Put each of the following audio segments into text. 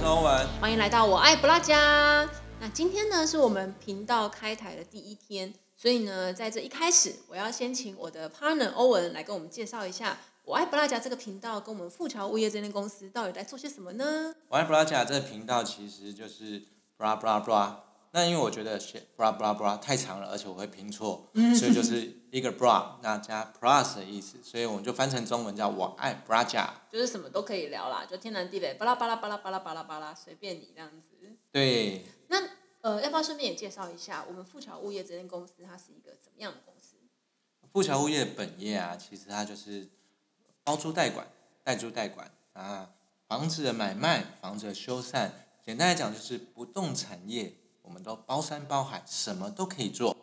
是欧文。欢迎来到我爱不拉家。那今天呢是我们频道开台的第一天，所以呢，在这一开始，我要先请我的 partner 欧文来跟我们介绍一下我爱不拉家这个频道跟我们富桥物业这间公司到底在做些什么呢？我爱不拉家这个频道其实就是 blah blah blah。那因为我觉得写 blah blah blah 太长了，而且我会拼错，所以就是一个 blah 那加 plus 的意思，所以我们就翻成中文叫我爱 bra 加。就是什么都可以聊啦，就天南地北，巴拉巴拉巴拉巴拉巴拉巴拉，随便你这样子。对，那呃，要不要顺便也介绍一下我们富桥物业这间公司，它是一个怎么样的公司？富桥物业本业啊，其实它就是包租代管、代租代管啊，房子的买卖、房子的修缮，简单来讲就是不动产业，我们都包山包海，什么都可以做。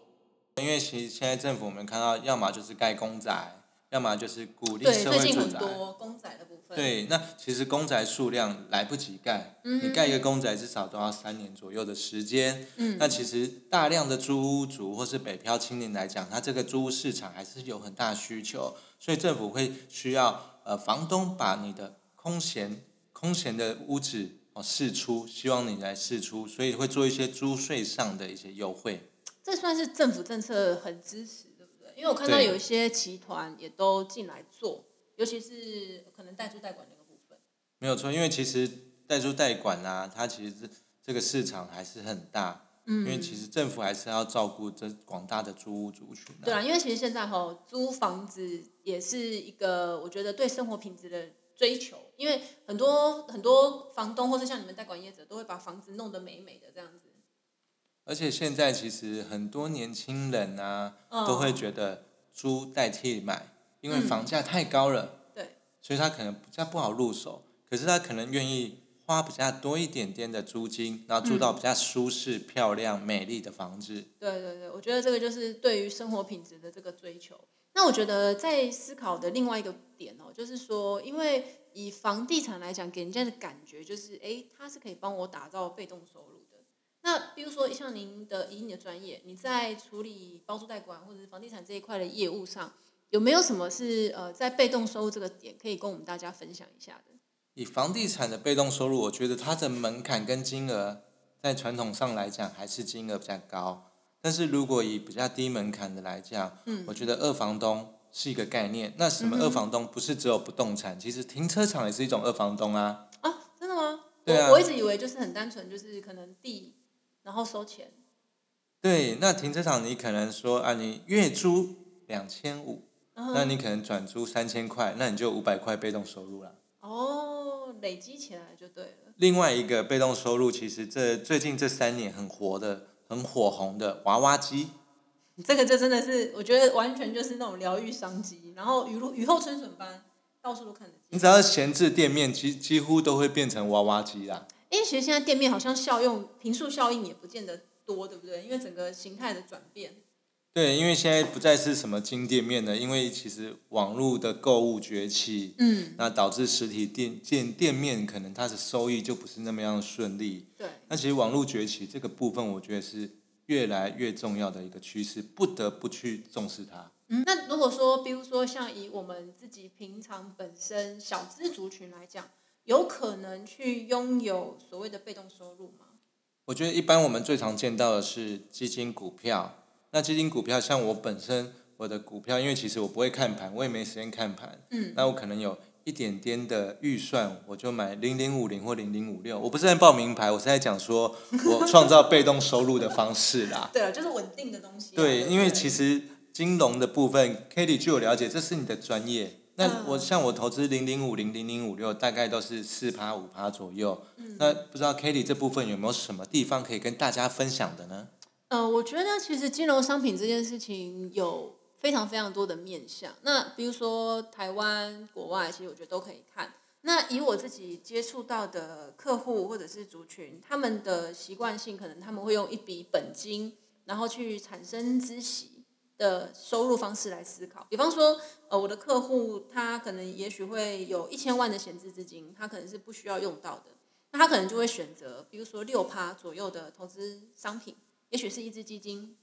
因为其实现在政府我们看到，要么就是盖公宅，要么就是鼓励，社会住宅。很多公仔的部分。，对，那其实公宅数量来不及盖，嗯你盖一个公宅至少都要三年左右的时间。嗯那其实大量的租屋族或是北漂青年来讲，他这个租屋市场还是有很大需求，所以政府会需要呃房东把你的空闲空闲的屋子哦释出，希望你来试出，所以会做一些租税上的一些优惠。这算是政府政策很支持，对不对？因为我看到有一些集团也都进来做，尤其是可能代租代管那个部分。没有错，因为其实代租代管啊，它其实这这个市场还是很大。嗯因为其实政府还是要照顾这广大的租屋族群、啊。对啊，因为其实现在哈租房子也是一个我觉得对生活品质的追求，因为很多很多房东或是像你们代管业者都会把房子弄得美美的这样子。而且现在其实很多年轻人啊，嗯都会觉得租代替买，因为嗯房价太高了，对，所以他可能比较不好入手。可是他可能愿意花比较多一点点的租金，然后住到比较舒适、漂亮、美丽的房子。对对对，我觉得这个就是对于生活品质的这个追求。那我觉得在思考的另外一个点哦，就是说，因为以房地产来讲，给人家的感觉就是，哎，它是可以帮我打造被动收入的。那比如说像您的以你的专业，你在处理包租代管或者是房地产这一块的业务上，有没有什么是呃在被动收入这个点可以跟我们大家分享一下的？以房地产的被动收入，我觉得它的门槛跟金额在传统上来讲还是金额比较高。但是如果以比较低门槛的来讲，嗯我觉得二房东是一个概念。那什么二房东不是只有不动产，其实停车场也是一种二房东啊。啊，真的吗？对啊我我一直以为就是很单纯，就是可能地然后收钱。对，那停车场你可能说啊，你月租两千五，嗯那你可能转租三千块，那你就五百块被动收入了。哦，累积起来就对了。另外一个被动收入，其实这最近这三年很活的、很火红的娃娃机。这个就真的是，我觉得完全就是那种疗愈商机，然后雨露雨后春笋般，到处都看得见。你只要闲置店面，几几乎都会变成娃娃机啦。因为其实现在店面好像效用平数效应也不见得多，对不对？因为整个形态的转变。对，因为现在不再是什么金店面了，因为其实网络的购物崛起，嗯，那导致实体店店店面可能它的收益就不是那么样顺利。对，那其实网络崛起这个部分，我觉得是越来越重要的一个趋势，不得不去重视它。嗯，那如果说，比如说像以我们自己平常本身小资族群来讲，有可能去拥有所谓的被动收入吗？我觉得一般我们最常见到的是基金股票。那基金股票，像我本身我的股票，因为其实我不会看盘，我也没时间看盘。嗯，那我可能有一点点的预算，我就买零零五零或零零五六。我不是在报名牌，我是在讲说我 创造被动收入的方式啦。对了，就是稳定的东西啊、对，不因为其实金融的部分 k a t i e 据我了解，这是你的专业。那嗯我像我投资零零五零、零零五六，大概都是四趴五趴左右。嗯那不知道 k a t i e 这部分有没有什么地方可以跟大家分享的呢？呃，我觉得其实金融商品这件事情有非常非常多的面向。那比如说台湾、国外，其实我觉得都可以看。那以我自己接触到的客户或者是族群，他们的习惯性可能他们会用一笔本金，然后去产生孳息的收入方式来思考。比方说，呃，我的客户他可能也许会有一千万的闲置资金，他可能是不需要用到的，那他可能就会选择，比如说六趴左右的投资商品。也许是一只基金，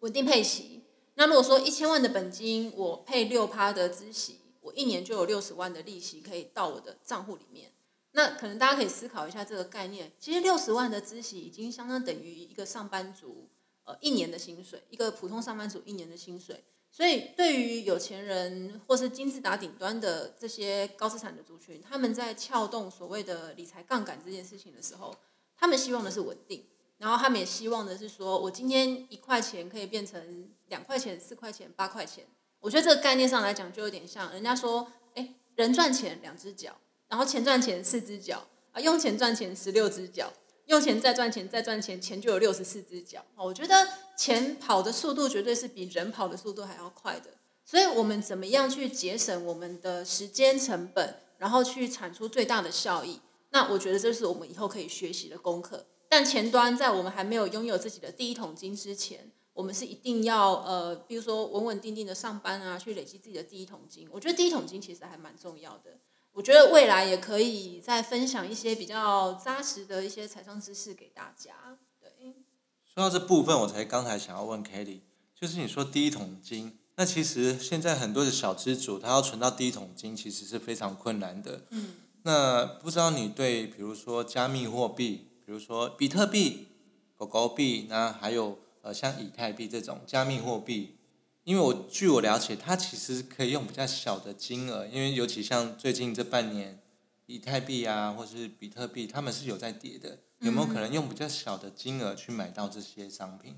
稳定配息。那如果说一千万的本金，我配六趴的孳息，我一年就有六十万的利息可以到我的账户里面。那可能大家可以思考一下这个概念。其实六十万的孳息已经相当等于一个上班族呃一年的薪水，一个普通上班族一年的薪水。所以对于有钱人或是金字塔顶端的这些高资产的族群，他们在撬动所谓的理财杠杆这件事情的时候，他们希望的是稳定，然后他们也希望的是说我今天一块钱可以变成两块钱、四块钱、八块钱。我觉得这个概念上来讲，就有点像人家说，哎，人赚钱两只脚。然后钱赚钱四只脚啊，用钱赚钱十六只脚，用钱再赚钱再赚钱，钱就有六十四只脚。我觉得钱跑的速度绝对是比人跑的速度还要快的。所以我们怎么样去节省我们的时间成本，然后去产出最大的效益？那我觉得这是我们以后可以学习的功课。但前端在我们还没有拥有自己的第一桶金之前，我们是一定要呃，比如说稳稳定定的上班啊，去累积自己的第一桶金。我觉得第一桶金其实还蛮重要的。我觉得未来也可以再分享一些比较扎实的一些财商知识给大家。对，说到这部分，我才刚才想要问 Kelly，就是你说第一桶金，那其实现在很多的小资主，他要存到第一桶金，其实是非常困难的。嗯。那不知道你对，比如说加密货币，比如说比特币、狗狗币，那还有呃像以太币这种加密货币。因为我据我了解，它其实可以用比较小的金额，因为尤其像最近这半年，以太币啊，或是比特币，他们是有在跌的，有没有可能用比较小的金额去买到这些商品？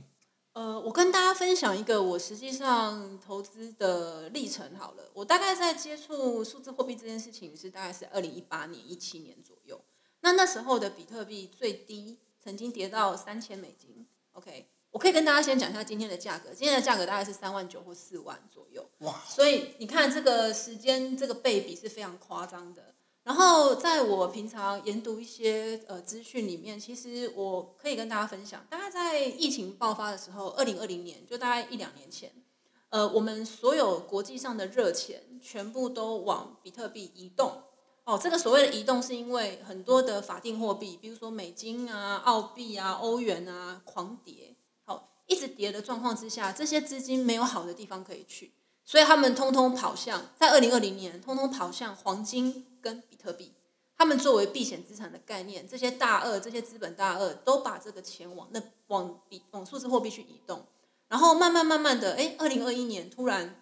呃，我跟大家分享一个我实际上投资的历程好了。我大概在接触数字货币这件事情是大概是二零一八年、一七年左右。那那时候的比特币最低曾经跌到三千美金。OK。我可以跟大家先讲一下今天的价格，今天的价格大概是三万九或四万左右。哇！所以你看这个时间，这个倍比是非常夸张的。然后在我平常研读一些呃资讯里面，其实我可以跟大家分享，大概在疫情爆发的时候，二零二零年就大概一两年前，呃，我们所有国际上的热钱全部都往比特币移动。哦，这个所谓的移动是因为很多的法定货币，比如说美金啊、澳币啊、欧元啊，狂跌。好一直跌的状况之下，这些资金没有好的地方可以去，所以他们通通跑向在二零二零年，通通跑向黄金跟比特币。他们作为避险资产的概念，这些大鳄、这些资本大鳄都把这个钱往那往比往数字货币去移动，然后慢慢慢慢的，哎，二零二一年突然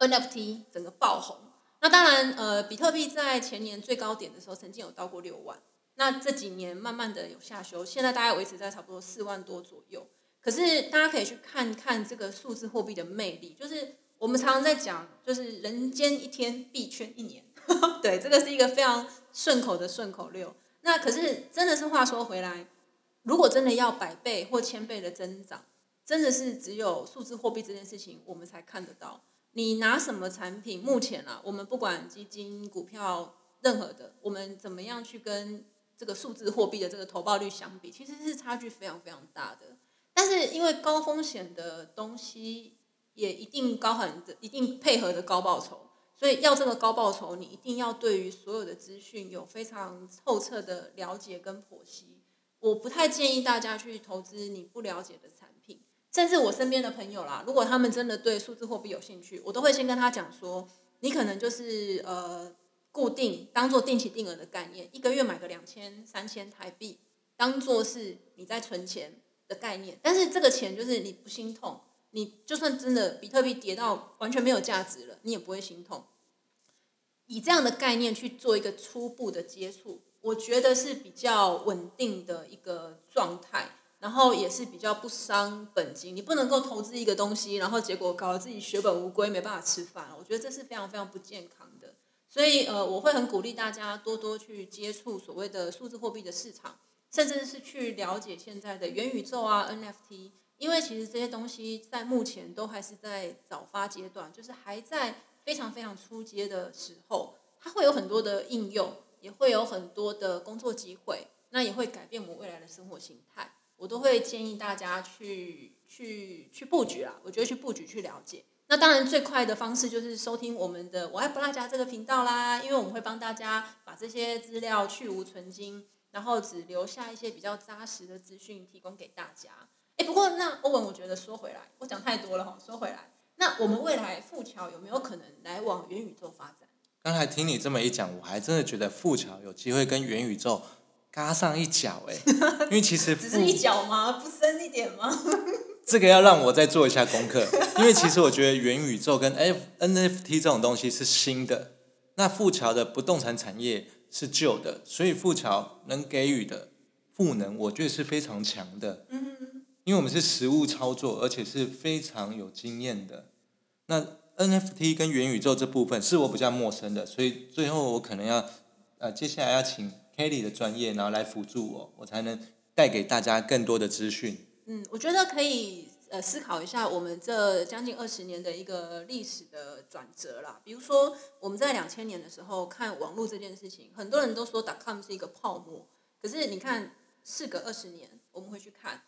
NFT 整个爆红。那当然，呃，比特币在前年最高点的时候曾经有到过六万，那这几年慢慢的有下修，现在大概维持在差不多四万多左右。可是大家可以去看看这个数字货币的魅力，就是我们常常在讲，就是人间一天币圈一年，对，这个是一个非常顺口的顺口溜。那可是真的是话说回来，如果真的要百倍或千倍的增长，真的是只有数字货币这件事情我们才看得到。你拿什么产品？目前啊，我们不管基金、股票，任何的，我们怎么样去跟这个数字货币的这个投报率相比，其实是差距非常非常大的。但是因为高风险的东西也一定高很的，一定配合的高报酬，所以要这个高报酬，你一定要对于所有的资讯有非常透彻的了解跟剖析。我不太建议大家去投资你不了解的产，甚至我身边的朋友啦，如果他们真的对数字货币有兴趣，我都会先跟他讲说，你可能就是呃固定当做定期定额的概念，一个月买个两千三千台币，当做是你在存钱。的概念，但是这个钱就是你不心痛，你就算真的比特币跌到完全没有价值了，你也不会心痛。以这样的概念去做一个初步的接触，我觉得是比较稳定的一个状态，然后也是比较不伤本金。你不能够投资一个东西，然后结果搞得自己血本无归，没办法吃饭。我觉得这是非常非常不健康的。所以呃，我会很鼓励大家多多去接触所谓的数字货币的市场。甚至是去了解现在的元宇宙啊 NFT，因为其实这些东西在目前都还是在早发阶段，就是还在非常非常初阶的时候，它会有很多的应用，也会有很多的工作机会，那也会改变我们未来的生活形态。我都会建议大家去去去布局啦，我觉得去布局去了解。那当然最快的方式就是收听我们的我爱不辣家这个频道啦，因为我们会帮大家把这些资料去无存精。然后只留下一些比较扎实的资讯提供给大家。哎，不过那欧文，我觉得说回来，我讲太多了哈。说回来，那我们未来富桥有没有可能来往元宇宙发展？刚才听你这么一讲，我还真的觉得富桥有机会跟元宇宙嘎上一脚哎，因为其实只是一脚吗？不深一点吗？这个要让我再做一下功课，因为其实我觉得元宇宙跟 F NFT 这种东西是新的，那富桥的不动产产业是旧的，所以富桥能给予的赋能，我觉得是非常强的。嗯，因为我们是实物操作，而且是非常有经验的。那 NFT 跟元宇宙这部分是我比较陌生的，所以最后我可能要呃，接下来要请 Kelly 的专业，然后来辅助我，我才能带给大家更多的资讯。嗯，我觉得可以呃思考一下我们这将近二十年的一个历史的转折啦。比如说我们在两千年的时候看网络这件事情，很多人都说 .com 是一个泡沫，可是你看事隔二十年，我们会去看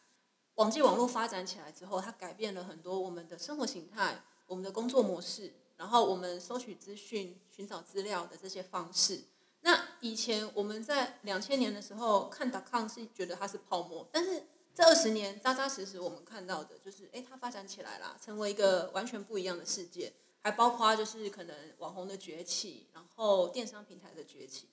网际网络发展起来之后，它改变了很多我们的生活形态、我们的工作模式，然后我们收取资讯、寻找资料的这些方式。那以前我们在两千年的时候看 .com 是觉得它是泡沫，但是这二十年扎扎实实，我们看到的就是，哎，它发展起来了，成为一个完全不一样的世界，还包括就是可能网红的崛起，然后电商平台的崛起。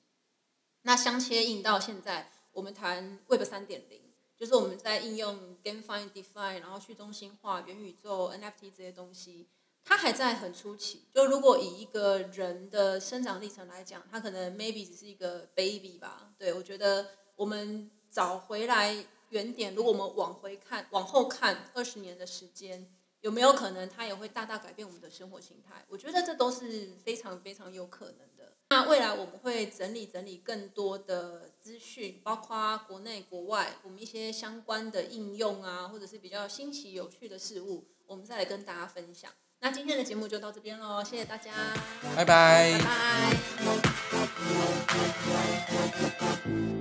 那相切应到现在，我们谈 Web 三点零，就是我们在应用 GameFi、DeFi，然后去中心化、元宇宙、NFT 这些东西，它还在很初期。就如果以一个人的生长历程来讲，它可能 maybe 只是一个 baby 吧。对我觉得我们找回来。原点，如果我们往回看、往后看二十年的时间，有没有可能它也会大大改变我们的生活形态？我觉得这都是非常非常有可能的。那未来我们会整理整理更多的资讯，包括国内国外我们一些相关的应用啊，或者是比较新奇有趣的事物，我们再来跟大家分享。那今天的节目就到这边喽谢谢大家。拜拜。拜拜。